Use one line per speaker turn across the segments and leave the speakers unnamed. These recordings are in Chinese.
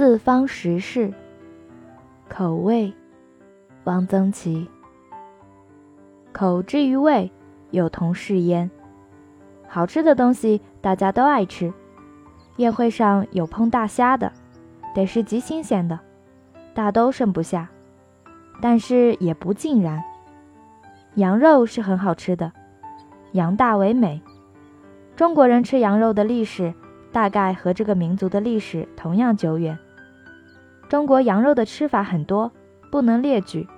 四方食事，口味，汪曾祺。口之于味，有同是焉。好吃的东西大家都爱吃。宴会上有烹大虾的，得是极新鲜的，大都剩不下。但是也不尽然。羊肉是很好吃的，羊大为美。中国人吃羊肉的历史。大概和这个民族的历史同样久远。中国羊肉的吃法很多，不能列举。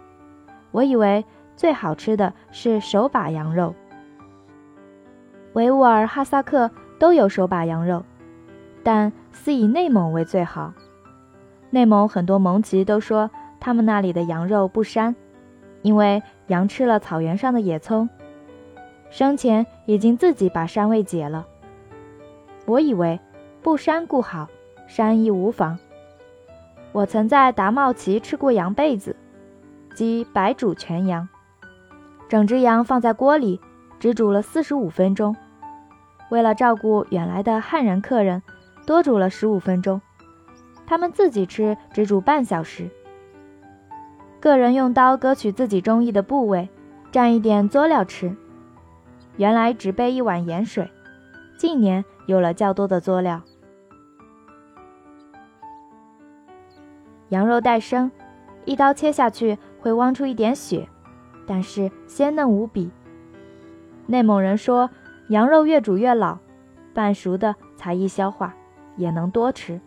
我以为最好吃的是手把羊肉。维吾尔、哈萨克都有手把羊肉，但似以内蒙为最好。内蒙很多蒙籍都说他们那里的羊肉不膻，因为羊吃了草原上的野葱，生前已经自己把膻味解了。我以为不膻固好，膻亦无妨。我曾在达茂旗吃过羊被子，即白煮全羊，整只羊放在锅里，只煮了四十五分钟。为了照顾远来的汉人客人，多煮了十五分钟。他们自己吃只煮半小时。个人用刀割取自己中意的部位，蘸一点佐料吃。原来只备一碗盐水，近年。有了较多的佐料，羊肉带生，一刀切下去会汪出一点血，但是鲜嫩无比。内蒙人说，羊肉越煮越老，半熟的才易消化，也能多吃。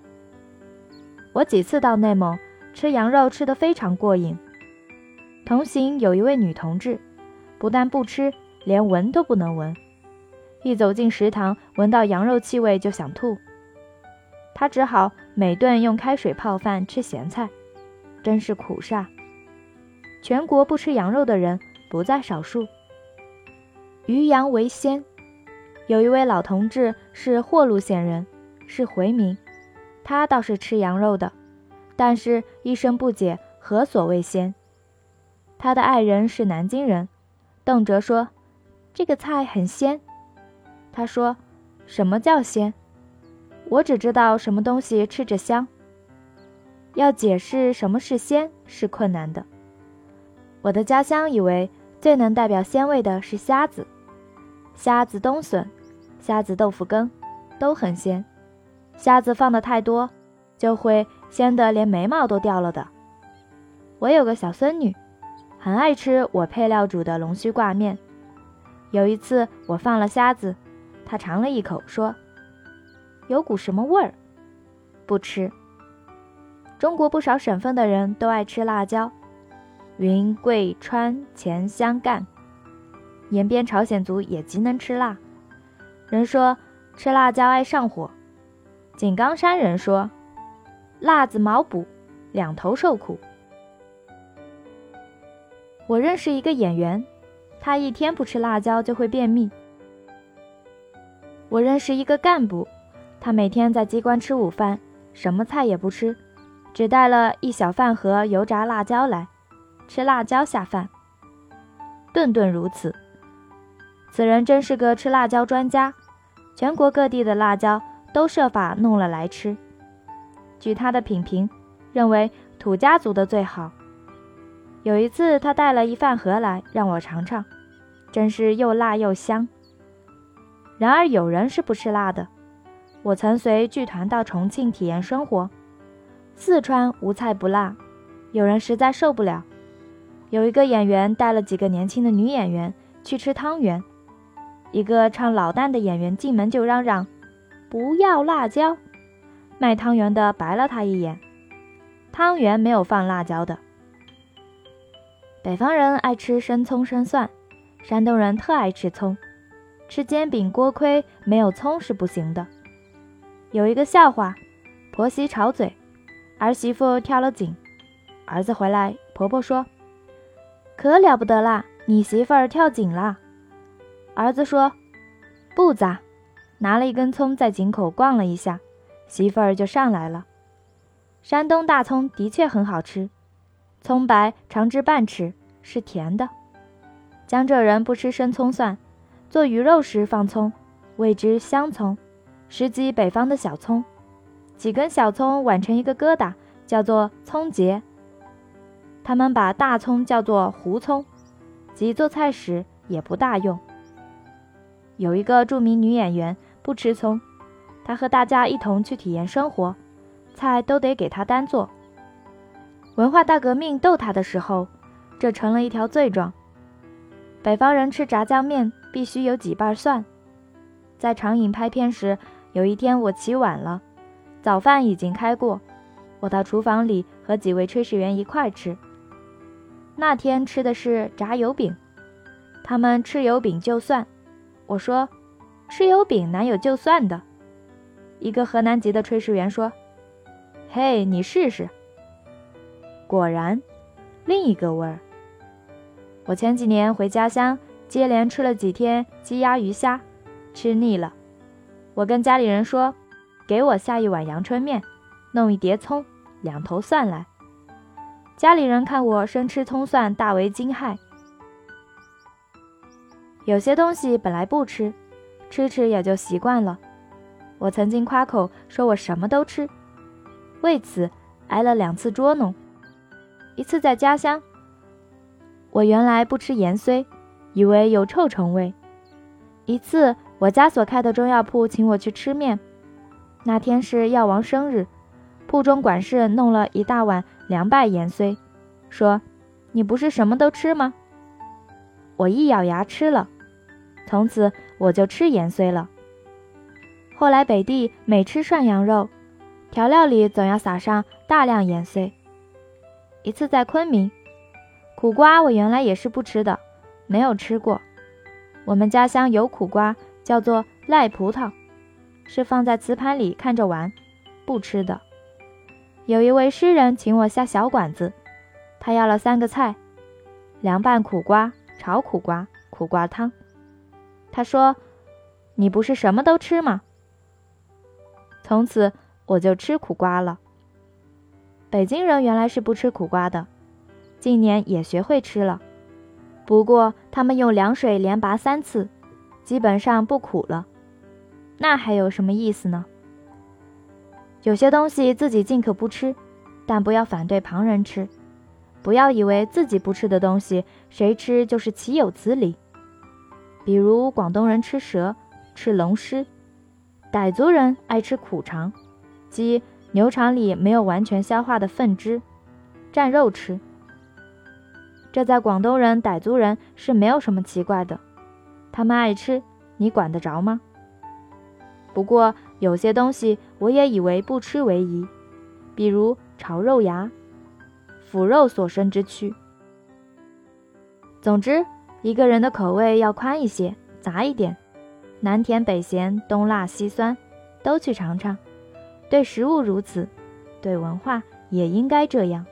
我几次到内蒙吃羊肉，吃得非常过瘾。同行有一位女同志，不但不吃，连闻都不能闻。一走进食堂，闻到羊肉气味就想吐。他只好每顿用开水泡饭吃咸菜，真是苦煞。全国不吃羊肉的人不在少数。于洋为鲜，有一位老同志是霍路县人，是回民，他倒是吃羊肉的，但是一生不解何所谓鲜。他的爱人是南京人，邓哲说这个菜很鲜。他说：“什么叫鲜？我只知道什么东西吃着香。要解释什么是鲜是困难的。我的家乡以为最能代表鲜味的是虾子，虾子冬笋、虾子豆腐羹都很鲜。虾子放的太多，就会鲜得连眉毛都掉了的。我有个小孙女，很爱吃我配料煮的龙须挂面。有一次我放了虾子。”她尝了一口，说：“有股什么味儿？不吃。”中国不少省份的人都爱吃辣椒，云贵川黔湘赣，延边朝鲜族也极能吃辣。人说吃辣椒爱上火。井冈山人说，辣子毛补，两头受苦。我认识一个演员，他一天不吃辣椒就会便秘。我认识一个干部，他每天在机关吃午饭，什么菜也不吃，只带了一小饭盒油炸辣椒来，吃辣椒下饭，顿顿如此。此人真是个吃辣椒专家，全国各地的辣椒都设法弄了来吃。据他的品评，认为土家族的最好。有一次，他带了一饭盒来让我尝尝，真是又辣又香。然而有人是不吃辣的。我曾随剧团到重庆体验生活，四川无菜不辣。有人实在受不了，有一个演员带了几个年轻的女演员去吃汤圆，一个唱老旦的演员进门就嚷嚷：“不要辣椒！”卖汤圆的白了他一眼，汤圆没有放辣椒的。北方人爱吃生葱生蒜，山东人特爱吃葱。吃煎饼锅盔没有葱是不行的。有一个笑话：婆媳吵嘴，儿媳妇跳了井，儿子回来，婆婆说：“可了不得啦，你媳妇儿跳井啦。”儿子说：“不咋，拿了一根葱在井口逛了一下，媳妇儿就上来了。”山东大葱的确很好吃，葱白长枝半尺，是甜的。江浙人不吃生葱蒜。做鱼肉时放葱，谓之香葱，实即北方的小葱。几根小葱挽成一个疙瘩，叫做葱结。他们把大葱叫做胡葱，即做菜时也不大用。有一个著名女演员不吃葱，她和大家一同去体验生活，菜都得给她单做。文化大革命斗她的时候，这成了一条罪状。北方人吃炸酱面必须有几瓣蒜。在长影拍片时，有一天我起晚了，早饭已经开过，我到厨房里和几位炊事员一块吃。那天吃的是炸油饼，他们吃油饼就蒜，我说吃油饼哪有就蒜的？一个河南籍的炊事员说：“嘿，你试试。”果然，另一个味儿。我前几年回家乡，接连吃了几天鸡鸭鱼虾，吃腻了。我跟家里人说：“给我下一碗阳春面，弄一碟葱，两头蒜来。”家里人看我生吃葱蒜，大为惊骇。有些东西本来不吃，吃吃也就习惯了。我曾经夸口说我什么都吃，为此挨了两次捉弄。一次在家乡。我原来不吃盐荽，以为有臭虫味。一次，我家所开的中药铺请我去吃面，那天是药王生日，铺中管事弄了一大碗凉拌盐荽，说：“你不是什么都吃吗？”我一咬牙吃了，从此我就吃盐荽了。后来北地每吃涮羊肉，调料里总要撒上大量盐荽。一次在昆明。苦瓜我原来也是不吃的，没有吃过。我们家乡有苦瓜，叫做赖葡萄，是放在瓷盘里看着玩，不吃的。有一位诗人请我下小馆子，他要了三个菜：凉拌苦瓜、炒苦瓜、苦瓜汤。他说：“你不是什么都吃吗？”从此我就吃苦瓜了。北京人原来是不吃苦瓜的。近年也学会吃了，不过他们用凉水连拔三次，基本上不苦了。那还有什么意思呢？有些东西自己尽可不吃，但不要反对旁人吃。不要以为自己不吃的东西，谁吃就是岂有此理。比如广东人吃蛇，吃龙虱；傣族人爱吃苦肠，即牛肠里没有完全消化的粪汁，蘸肉吃。这在广东人、傣族人是没有什么奇怪的，他们爱吃，你管得着吗？不过有些东西我也以为不吃为宜，比如炒肉芽、腐肉所生之蛆。总之，一个人的口味要宽一些，杂一点，南甜北咸，东辣西酸，都去尝尝。对食物如此，对文化也应该这样。